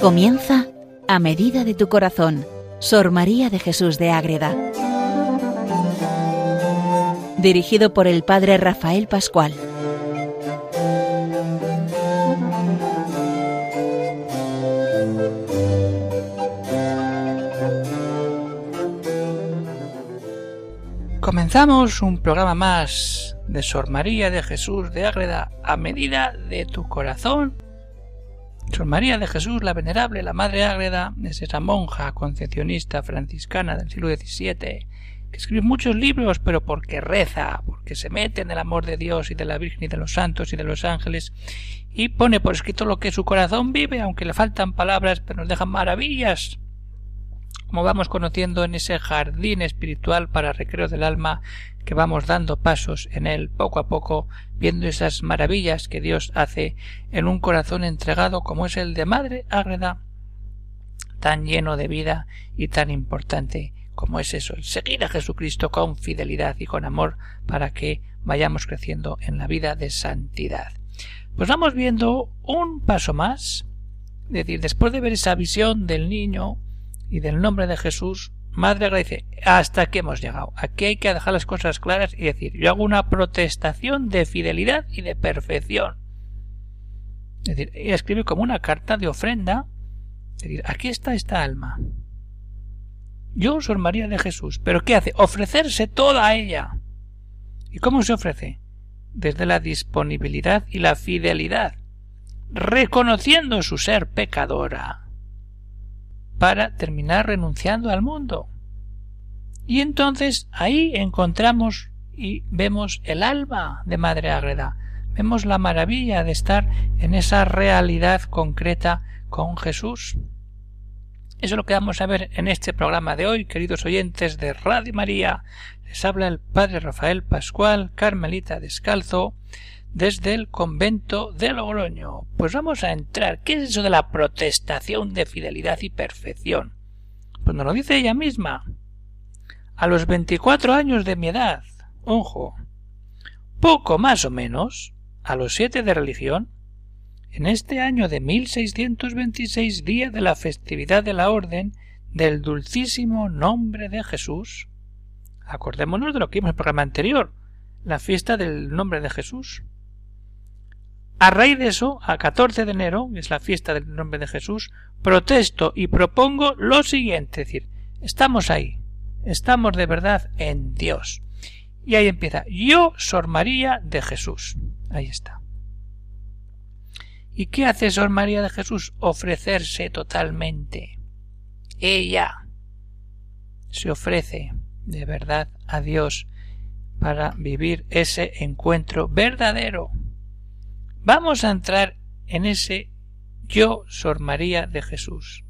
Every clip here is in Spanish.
Comienza a medida de tu corazón, Sor María de Jesús de Ágreda. Dirigido por el Padre Rafael Pascual. Comenzamos un programa más de Sor María de Jesús de Ágreda a medida de tu corazón María de Jesús la Venerable, la Madre Ágreda, es esa monja concepcionista franciscana del siglo XVII, que escribe muchos libros, pero porque reza, porque se mete en el amor de Dios y de la Virgen y de los santos y de los ángeles, y pone por escrito lo que su corazón vive, aunque le faltan palabras, pero nos deja maravillas como vamos conociendo en ese jardín espiritual para recreo del alma que vamos dando pasos en él poco a poco, viendo esas maravillas que Dios hace en un corazón entregado como es el de Madre Ágreda, tan lleno de vida y tan importante como es eso, el seguir a Jesucristo con fidelidad y con amor para que vayamos creciendo en la vida de santidad. Pues vamos viendo un paso más, es decir, después de ver esa visión del niño, y del nombre de Jesús, Madre agradece, hasta aquí hemos llegado. Aquí hay que dejar las cosas claras y decir, yo hago una protestación de fidelidad y de perfección. Es decir, ella escribe como una carta de ofrenda. Es decir, aquí está esta alma. Yo soy María de Jesús, pero ¿qué hace? Ofrecerse toda a ella. ¿Y cómo se ofrece? Desde la disponibilidad y la fidelidad, reconociendo su ser pecadora para terminar renunciando al mundo. Y entonces ahí encontramos y vemos el alma de Madre Ágreda, vemos la maravilla de estar en esa realidad concreta con Jesús. Eso es lo que vamos a ver en este programa de hoy, queridos oyentes de Radio María. Les habla el Padre Rafael Pascual, Carmelita Descalzo, desde el convento de Logroño. Pues vamos a entrar. ¿Qué es eso de la protestación de fidelidad y perfección? Pues nos lo dice ella misma. A los veinticuatro años de mi edad, ojo, poco más o menos, a los siete de religión, en este año de 1626, día de la festividad de la Orden del Dulcísimo Nombre de Jesús, acordémonos de lo que vimos en el programa anterior, la fiesta del Nombre de Jesús. A raíz de eso, a 14 de enero, que es la fiesta del nombre de Jesús, protesto y propongo lo siguiente, es decir, estamos ahí, estamos de verdad en Dios. Y ahí empieza, yo, Sor María de Jesús. Ahí está. ¿Y qué hace Sor María de Jesús? Ofrecerse totalmente. Ella se ofrece de verdad a Dios para vivir ese encuentro verdadero Vamos a entrar en ese yo, Sor María de Jesús.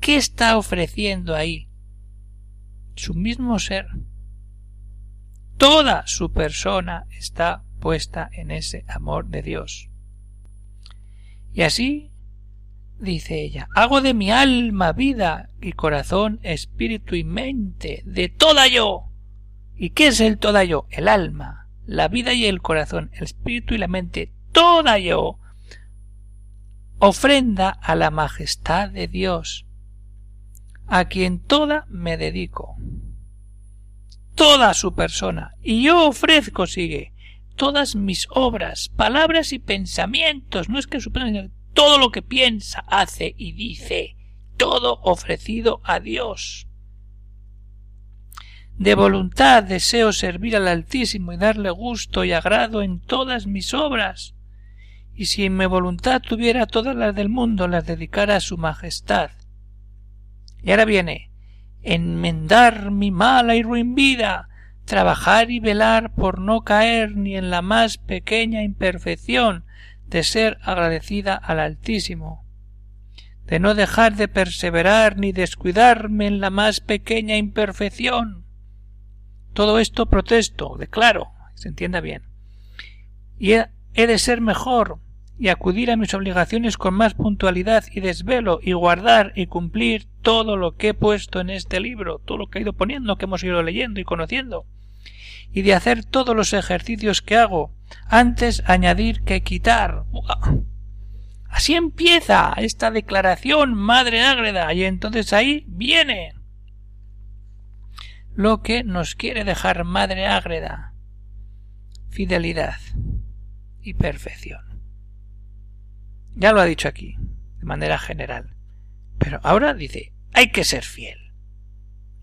¿Qué está ofreciendo ahí? Su mismo ser. Toda su persona está puesta en ese amor de Dios. Y así, dice ella, hago de mi alma, vida y corazón, espíritu y mente, de toda yo. ¿Y qué es el toda yo? El alma, la vida y el corazón, el espíritu y la mente, toda yo. Ofrenda a la majestad de Dios, a quien toda me dedico, toda su persona, y yo ofrezco, sigue, todas mis obras, palabras y pensamientos, no es que su todo lo que piensa, hace y dice, todo ofrecido a Dios. De voluntad deseo servir al Altísimo y darle gusto y agrado en todas mis obras y si en mi voluntad tuviera todas las del mundo las dedicara a su majestad. Y ahora viene enmendar mi mala y ruin vida, trabajar y velar por no caer ni en la más pequeña imperfección de ser agradecida al Altísimo, de no dejar de perseverar ni descuidarme en la más pequeña imperfección. Todo esto protesto, declaro, se entienda bien. Y he, de ser mejor, y acudir a mis obligaciones con más puntualidad y desvelo y guardar y cumplir todo lo que he puesto en este libro, todo lo que he ido poniendo, que hemos ido leyendo y conociendo, y de hacer todos los ejercicios que hago, antes añadir que quitar. Así empieza esta declaración, Madre Ágreda, y entonces ahí viene lo que nos quiere dejar Madre Ágreda. Fidelidad y perfección. Ya lo ha dicho aquí, de manera general. Pero ahora dice, hay que ser fiel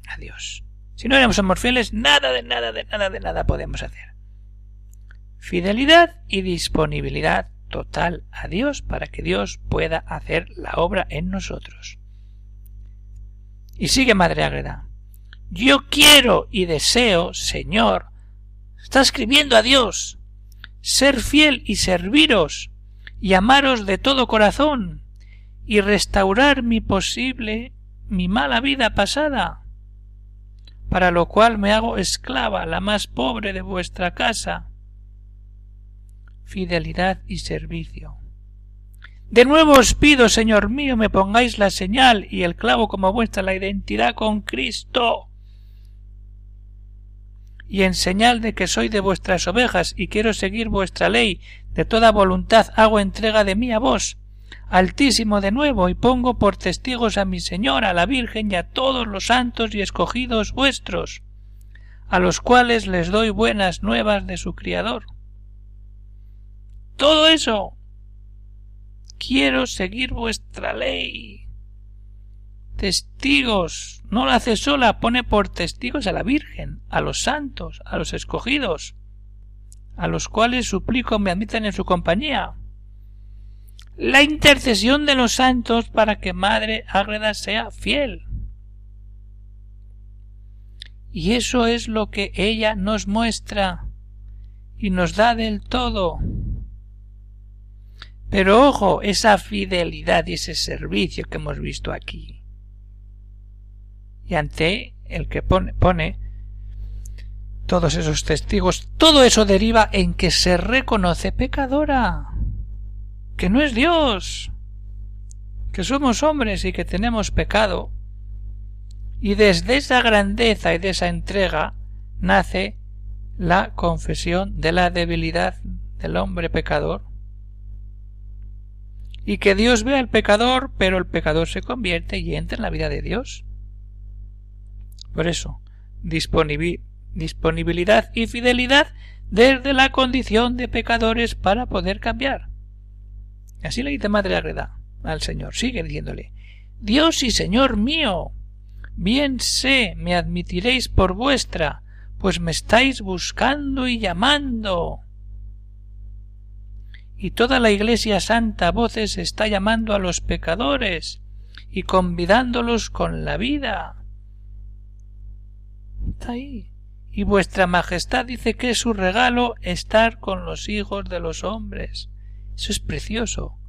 a Dios. Si no éramos somos fieles, nada de nada de nada de nada podemos hacer. Fidelidad y disponibilidad total a Dios para que Dios pueda hacer la obra en nosotros. Y sigue Madre Ágreda. Yo quiero y deseo, Señor, está escribiendo a Dios, ser fiel y serviros y amaros de todo corazón y restaurar mi posible, mi mala vida pasada, para lo cual me hago esclava, la más pobre de vuestra casa. Fidelidad y servicio. De nuevo os pido, Señor mío, me pongáis la señal y el clavo como vuestra la identidad con Cristo. Y en señal de que soy de vuestras ovejas y quiero seguir vuestra ley, de toda voluntad hago entrega de mí a vos, Altísimo de nuevo, y pongo por testigos a mi Señora, la Virgen y a todos los santos y escogidos vuestros, a los cuales les doy buenas nuevas de su Criador. Todo eso. Quiero seguir vuestra ley. Testigos. No la hace sola, pone por testigos a la Virgen, a los santos, a los escogidos, a los cuales suplico me admitan en su compañía la intercesión de los santos para que Madre Ágreda sea fiel. Y eso es lo que ella nos muestra y nos da del todo. Pero ojo, esa fidelidad y ese servicio que hemos visto aquí. Y ante el que pone, pone todos esos testigos, todo eso deriva en que se reconoce pecadora que no es Dios, que somos hombres y que tenemos pecado. Y desde esa grandeza y de esa entrega nace la confesión de la debilidad del hombre pecador. Y que Dios ve al pecador, pero el pecador se convierte y entra en la vida de Dios. Por eso, disponibilidad y fidelidad desde la condición de pecadores para poder cambiar. Así le dice Madre Agreda al Señor. Sigue diciéndole Dios y Señor mío. Bien sé, me admitiréis por vuestra, pues me estáis buscando y llamando. Y toda la Iglesia Santa voces está llamando a los pecadores y convidándolos con la vida. Está ahí. Y vuestra Majestad dice que es su regalo estar con los hijos de los hombres. Eso es precioso.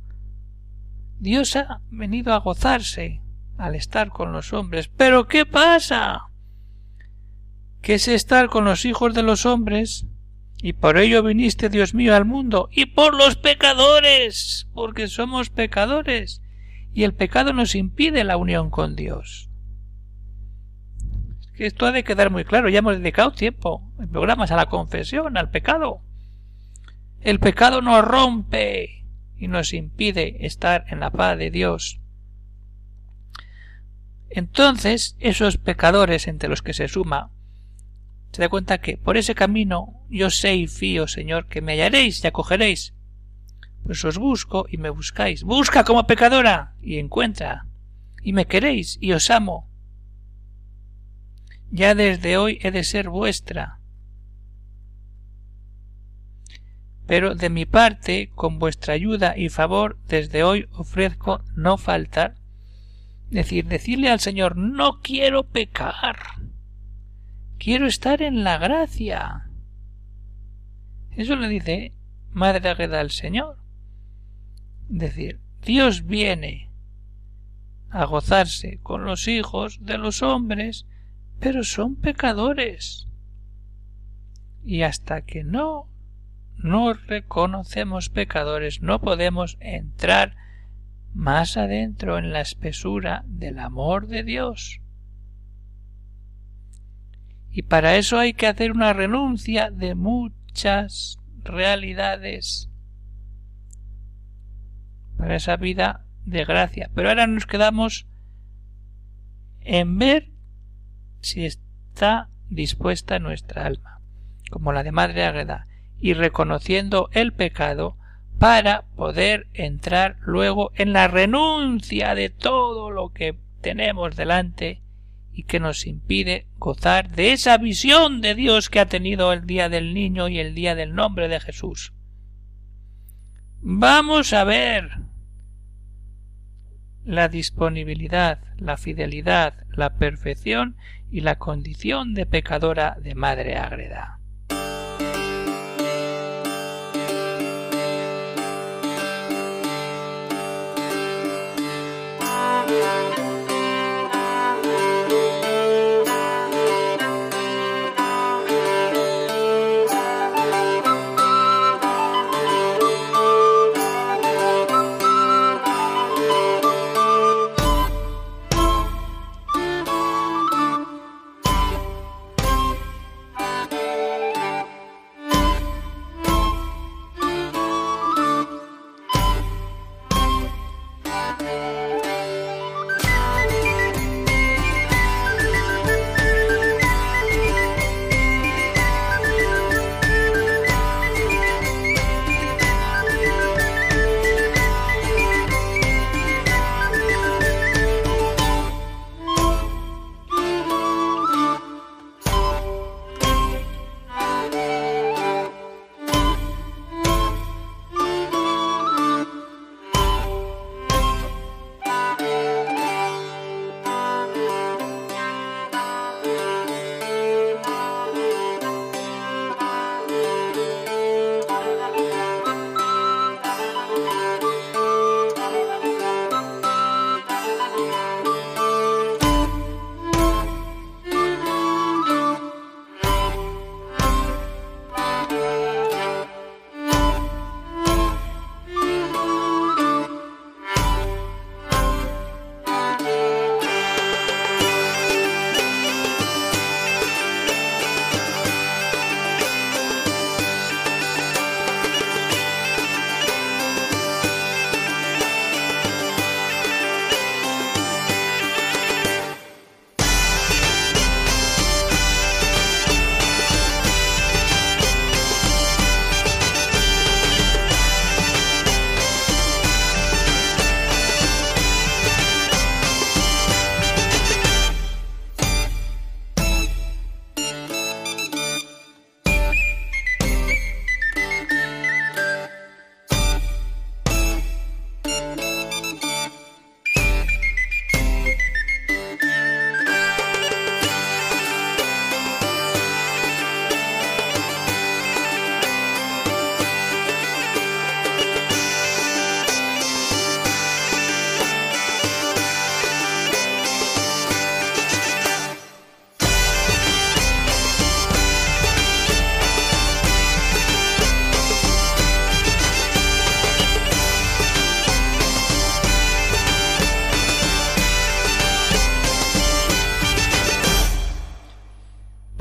Dios ha venido a gozarse al estar con los hombres. Pero ¿qué pasa? Que es estar con los hijos de los hombres, y por ello viniste, Dios mío, al mundo, y por los pecadores, porque somos pecadores, y el pecado nos impide la unión con Dios. Esto ha de quedar muy claro, ya hemos dedicado tiempo en programas a la confesión, al pecado. El pecado nos rompe y nos impide estar en la paz de Dios. Entonces, esos pecadores entre los que se suma, se da cuenta que por ese camino yo sé y fío, Señor, que me hallaréis y acogeréis. Pues os busco y me buscáis. Busca como pecadora y encuentra. Y me queréis y os amo. Ya desde hoy he de ser vuestra pero de mi parte, con vuestra ayuda y favor, desde hoy ofrezco no faltar. Decir, decirle al Señor, no quiero pecar, quiero estar en la gracia. Eso le dice Madre Agueda al Señor. Decir, Dios viene a gozarse con los hijos de los hombres, pero son pecadores. Y hasta que no no reconocemos pecadores, no podemos entrar más adentro en la espesura del amor de Dios. Y para eso hay que hacer una renuncia de muchas realidades. para esa vida de gracia. Pero ahora nos quedamos en ver si está dispuesta nuestra alma, como la de Madre Ágreda, y reconociendo el pecado para poder entrar luego en la renuncia de todo lo que tenemos delante y que nos impide gozar de esa visión de Dios que ha tenido el día del niño y el día del nombre de Jesús. Vamos a ver la disponibilidad, la fidelidad, la perfección y la condición de pecadora de Madre Ágreda.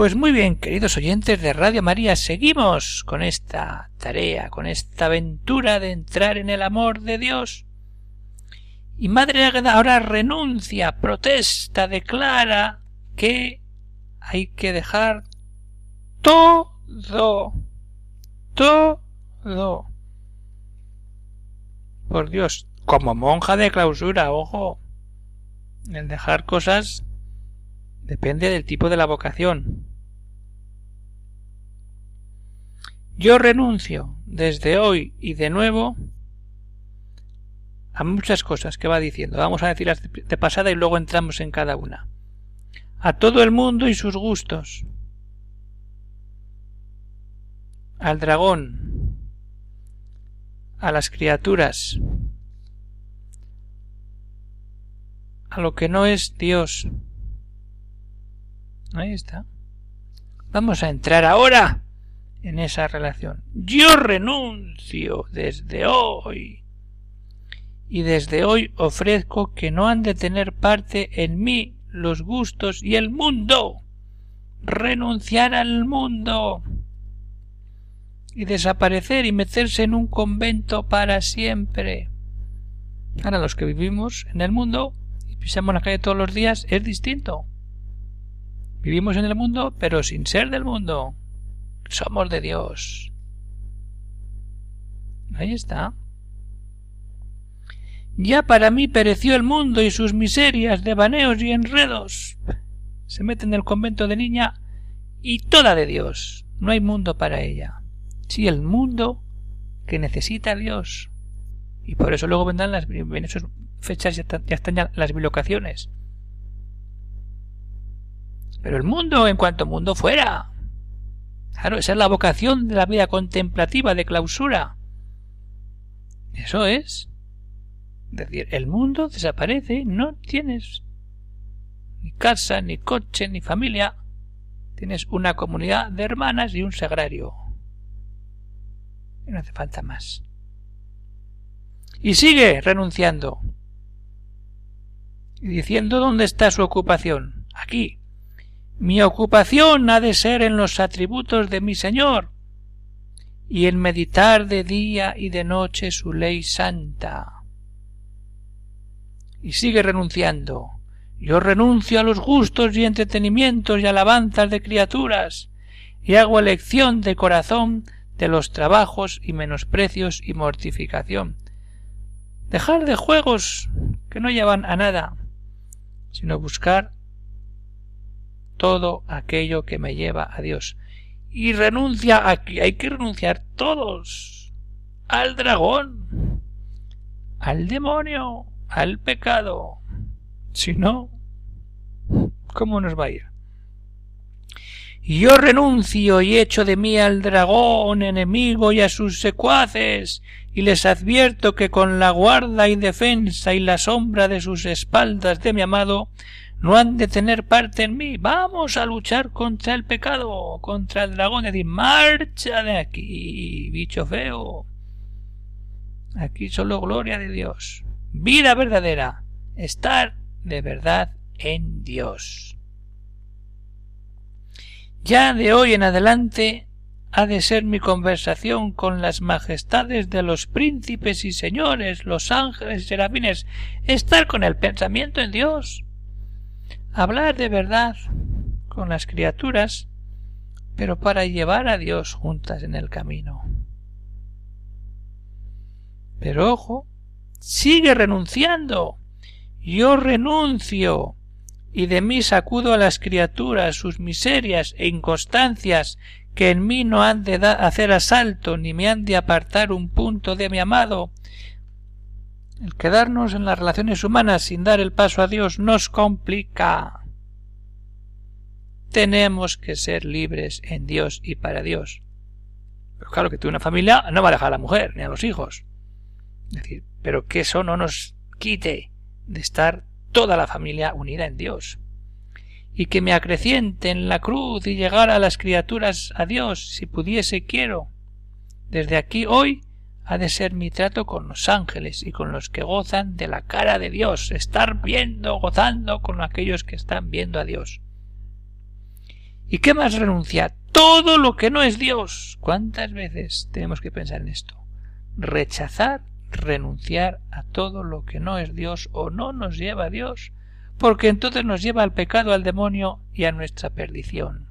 Pues muy bien, queridos oyentes de Radio María, seguimos con esta tarea, con esta aventura de entrar en el amor de Dios. Y Madre Águeda ahora renuncia, protesta, declara que hay que dejar todo, todo. Por Dios, como monja de clausura, ojo. El dejar cosas depende del tipo de la vocación. Yo renuncio desde hoy y de nuevo a muchas cosas que va diciendo. Vamos a decirlas de pasada y luego entramos en cada una. A todo el mundo y sus gustos. Al dragón. A las criaturas. A lo que no es Dios. Ahí está. Vamos a entrar ahora en esa relación. Yo renuncio desde hoy. Y desde hoy ofrezco que no han de tener parte en mí los gustos y el mundo. Renunciar al mundo. Y desaparecer y meterse en un convento para siempre. Ahora los que vivimos en el mundo y pisamos la calle todos los días es distinto. Vivimos en el mundo, pero sin ser del mundo. Somos de Dios. Ahí está. Ya para mí pereció el mundo y sus miserias, devaneos y enredos. Se mete en el convento de niña y toda de Dios. No hay mundo para ella. Sí, el mundo que necesita a Dios. Y por eso luego vendrán las fechas ya ya están ya las bilocaciones. Pero el mundo en cuanto mundo fuera. Claro, esa es la vocación de la vida contemplativa de clausura. Eso es. Es decir, el mundo desaparece, no tienes ni casa, ni coche, ni familia. Tienes una comunidad de hermanas y un sagrario. Y no hace falta más. Y sigue renunciando. Y diciendo dónde está su ocupación. Aquí. Mi ocupación ha de ser en los atributos de mi Señor y en meditar de día y de noche su ley santa. Y sigue renunciando. Yo renuncio a los gustos y entretenimientos y alabanzas de criaturas, y hago elección de corazón de los trabajos y menosprecios y mortificación. Dejar de juegos que no llevan a nada, sino buscar todo aquello que me lleva a Dios. Y renuncia aquí, hay que renunciar todos al dragón, al demonio, al pecado. Si no, ¿cómo nos va a ir? Yo renuncio y echo de mí al dragón enemigo y a sus secuaces, y les advierto que con la guarda y defensa y la sombra de sus espaldas de mi amado no han de tener parte en mí. Vamos a luchar contra el pecado, contra el dragón. Es decir, marcha de aquí, bicho feo. Aquí solo gloria de Dios. Vida verdadera. Estar de verdad en Dios. Ya de hoy en adelante ha de ser mi conversación con las majestades de los príncipes y señores, los ángeles y serafines, estar con el pensamiento en Dios, hablar de verdad con las criaturas, pero para llevar a Dios juntas en el camino. Pero ojo, sigue renunciando. Yo renuncio y de mí sacudo a las criaturas sus miserias e inconstancias que en mí no han de hacer asalto ni me han de apartar un punto de mi amado el quedarnos en las relaciones humanas sin dar el paso a Dios nos complica. Tenemos que ser libres en Dios y para Dios. Pero claro que tú una familia no va a dejar a la mujer ni a los hijos. Es decir, pero que eso no nos quite de estar toda la familia unida en Dios. Y que me acreciente en la cruz y llegar a las criaturas a Dios, si pudiese quiero. Desde aquí hoy ha de ser mi trato con los ángeles y con los que gozan de la cara de Dios, estar viendo, gozando con aquellos que están viendo a Dios. ¿Y qué más renuncia? Todo lo que no es Dios. ¿Cuántas veces tenemos que pensar en esto? Rechazar, renunciar a todo lo que no es Dios o no nos lleva a Dios, porque entonces nos lleva al pecado, al demonio y a nuestra perdición.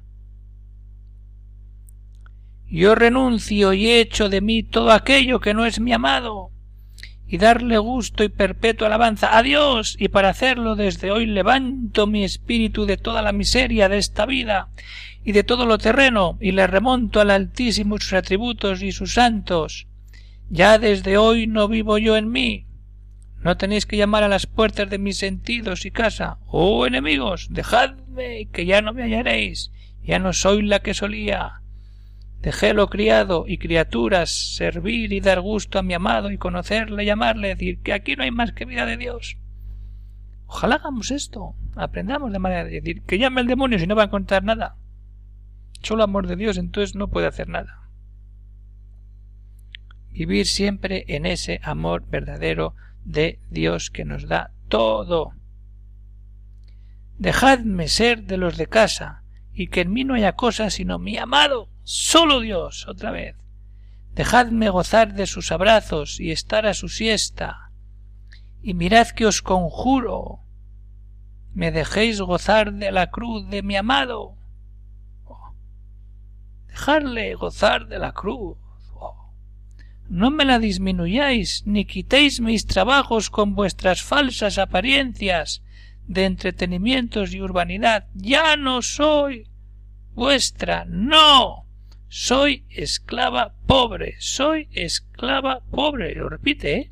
Yo renuncio y echo de mí todo aquello que no es mi amado, y darle gusto y perpetua alabanza a Dios, y para hacerlo desde hoy levanto mi espíritu de toda la miseria de esta vida y de todo lo terreno, y le remonto al Altísimo sus atributos y sus santos. Ya desde hoy no vivo yo en mí. No tenéis que llamar a las puertas de mis sentidos y casa. Oh enemigos, dejadme, que ya no me hallaréis. Ya no soy la que solía Dejélo criado y criaturas, servir y dar gusto a mi amado y conocerle, llamarle, decir que aquí no hay más que vida de Dios. Ojalá hagamos esto, aprendamos de manera de decir que llame el demonio si no va a encontrar nada. Solo amor de Dios entonces no puede hacer nada. Vivir siempre en ese amor verdadero de Dios que nos da todo. Dejadme ser de los de casa, y que en mí no haya cosa sino mi amado, solo Dios, otra vez. Dejadme gozar de sus abrazos y estar a su siesta, y mirad que os conjuro, me dejéis gozar de la cruz de mi amado. Oh, dejarle gozar de la cruz. Oh, no me la disminuyáis, ni quitéis mis trabajos con vuestras falsas apariencias de entretenimientos y urbanidad. Ya no soy vuestra, no. Soy esclava pobre, soy esclava pobre. Lo repite, ¿eh?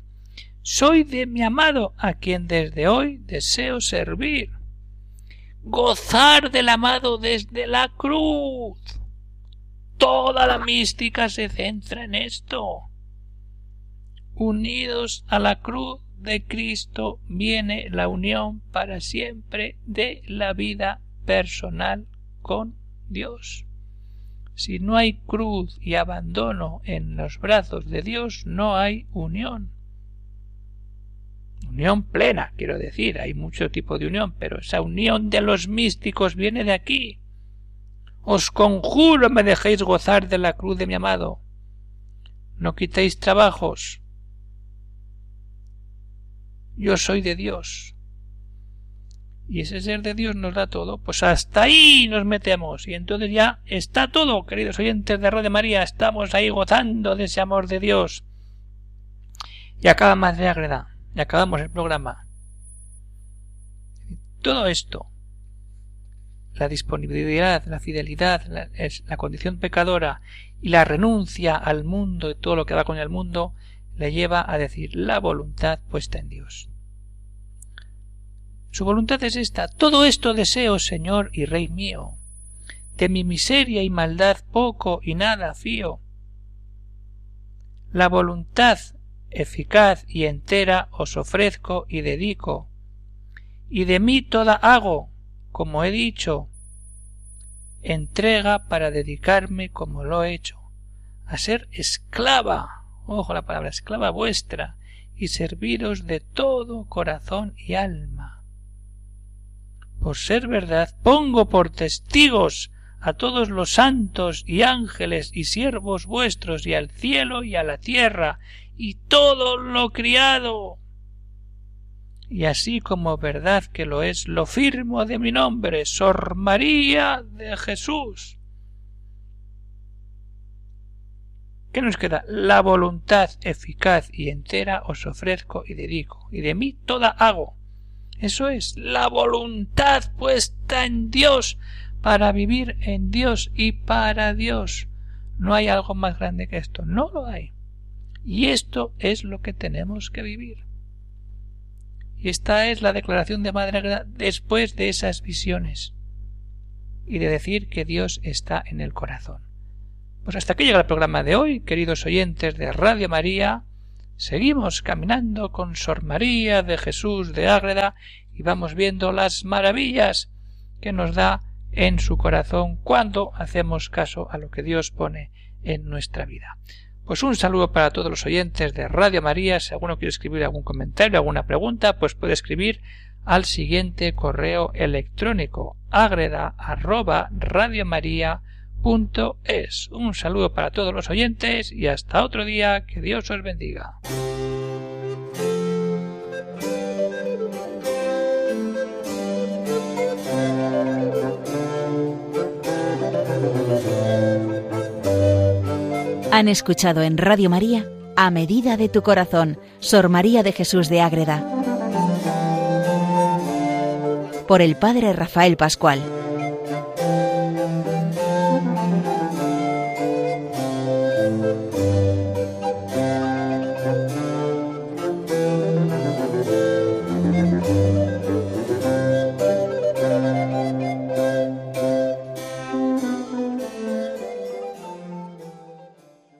Soy de mi amado, a quien desde hoy deseo servir. Gozar del amado desde la cruz. Toda la mística se centra en esto. Unidos a la cruz de Cristo viene la unión para siempre de la vida personal con Dios. Si no hay cruz y abandono en los brazos de Dios, no hay unión. Unión plena, quiero decir, hay mucho tipo de unión, pero esa unión de los místicos viene de aquí. Os conjuro me dejéis gozar de la cruz de mi amado. No quitéis trabajos. Yo soy de Dios. Y ese ser de Dios nos da todo, pues hasta ahí nos metemos. Y entonces ya está todo, queridos oyentes de Radio María, estamos ahí gozando de ese amor de Dios. Y acaba Madre Agreda y acabamos el programa. Todo esto, la disponibilidad, la fidelidad, la, la, condición pecadora y la renuncia al mundo y todo lo que va con el mundo, le lleva a decir la voluntad puesta en Dios. Su voluntad es esta. Todo esto deseo, Señor y Rey mío. De mi miseria y maldad poco y nada fío. La voluntad eficaz y entera os ofrezco y dedico, y de mí toda hago, como he dicho, entrega para dedicarme como lo he hecho, a ser esclava, ojo la palabra esclava vuestra, y serviros de todo corazón y alma. Por ser verdad, pongo por testigos a todos los santos y ángeles y siervos vuestros y al cielo y a la tierra y todo lo criado. Y así como verdad que lo es, lo firmo de mi nombre, Sor María de Jesús. ¿Qué nos queda? La voluntad eficaz y entera os ofrezco y dedico, y de mí toda hago. Eso es, la voluntad puesta en Dios, para vivir en Dios y para Dios. No hay algo más grande que esto, no lo hay. Y esto es lo que tenemos que vivir. Y esta es la declaración de Madre después de esas visiones y de decir que Dios está en el corazón. Pues hasta aquí llega el programa de hoy, queridos oyentes de Radio María. Seguimos caminando con Sor María de Jesús de Ágreda y vamos viendo las maravillas que nos da en su corazón cuando hacemos caso a lo que Dios pone en nuestra vida. Pues un saludo para todos los oyentes de Radio María. Si alguno quiere escribir algún comentario, alguna pregunta, pues puede escribir al siguiente correo electrónico agreda Un saludo para todos los oyentes y hasta otro día. Que Dios os bendiga. Han escuchado en Radio María A Medida de tu Corazón, Sor María de Jesús de Ágreda, por el Padre Rafael Pascual.